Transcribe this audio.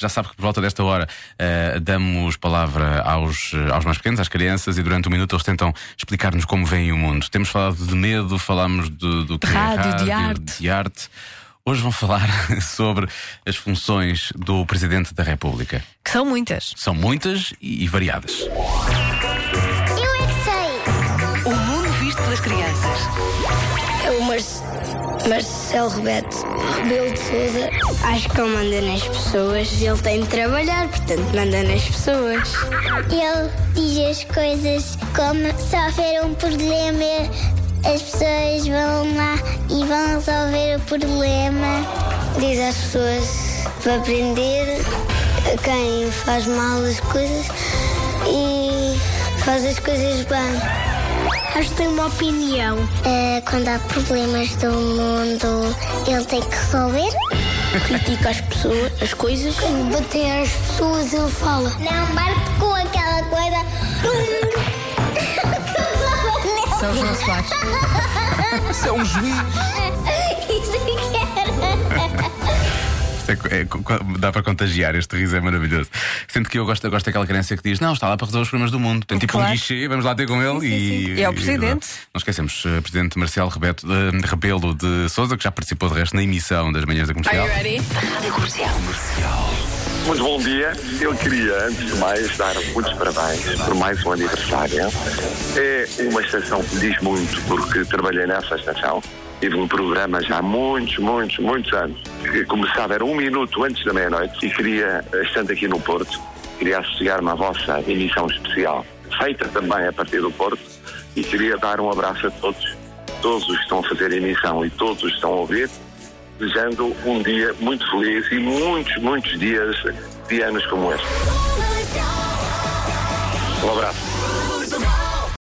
Já sabe que por volta desta hora uh, damos palavra aos, aos mais pequenos, às crianças, e durante um minuto eles tentam explicar-nos como veem o mundo. Temos falado de medo, falamos do, do que é rádio, rádio, de arte. de arte. Hoje vão falar sobre as funções do Presidente da República. Que são muitas. São muitas e variadas. Eu é que sei. O mundo visto pelas crianças. Marcelo Roberto Rebelo de Souza. Acho que ele manda nas pessoas. Ele tem de trabalhar, portanto manda nas pessoas. Ele diz as coisas como se houver um problema, as pessoas vão lá e vão resolver o problema. Diz às pessoas para aprender quem faz mal as coisas e faz as coisas bem. Acho que tem uma opinião. Eh, quando há problemas do mundo, ele tem que resolver. Critica as pessoas, as coisas. Quando bater as pessoas, ele fala. Não bate com aquela coisa. São os nossos é um juiz. Isto é- é- dá para contagiar, este riso é maravilhoso. Sendo que eu gosto, eu gosto daquela criança que diz: Não, está lá para resolver os problemas do mundo. Tem tipo um Claro. guichê, vamos lá ter com ele e. E é o presidente. Não esquecemos, eh, presidente Marcelo Rebeto, eh, Rebelo de Souza, que já participou de resto na emissão das manhãs da comercial. ready? Rádio Comercial. Muito bom dia. Eu queria, antes de mais, dar muitos parabéns por mais um aniversário. É uma estação que diz muito, porque trabalhei nessa estação. Tive um programa já há muitos, muitos, muitos anos, que começava, era um minuto antes da meia-noite, e queria, estando aqui no Porto, queria associar-me à vossa emissão especial, feita também a partir do Porto, e queria dar um abraço a todos, todos os que estão a fazer emissão e todos os que estão a ouvir, desejando um dia muito feliz e muitos, muitos dias de anos como este.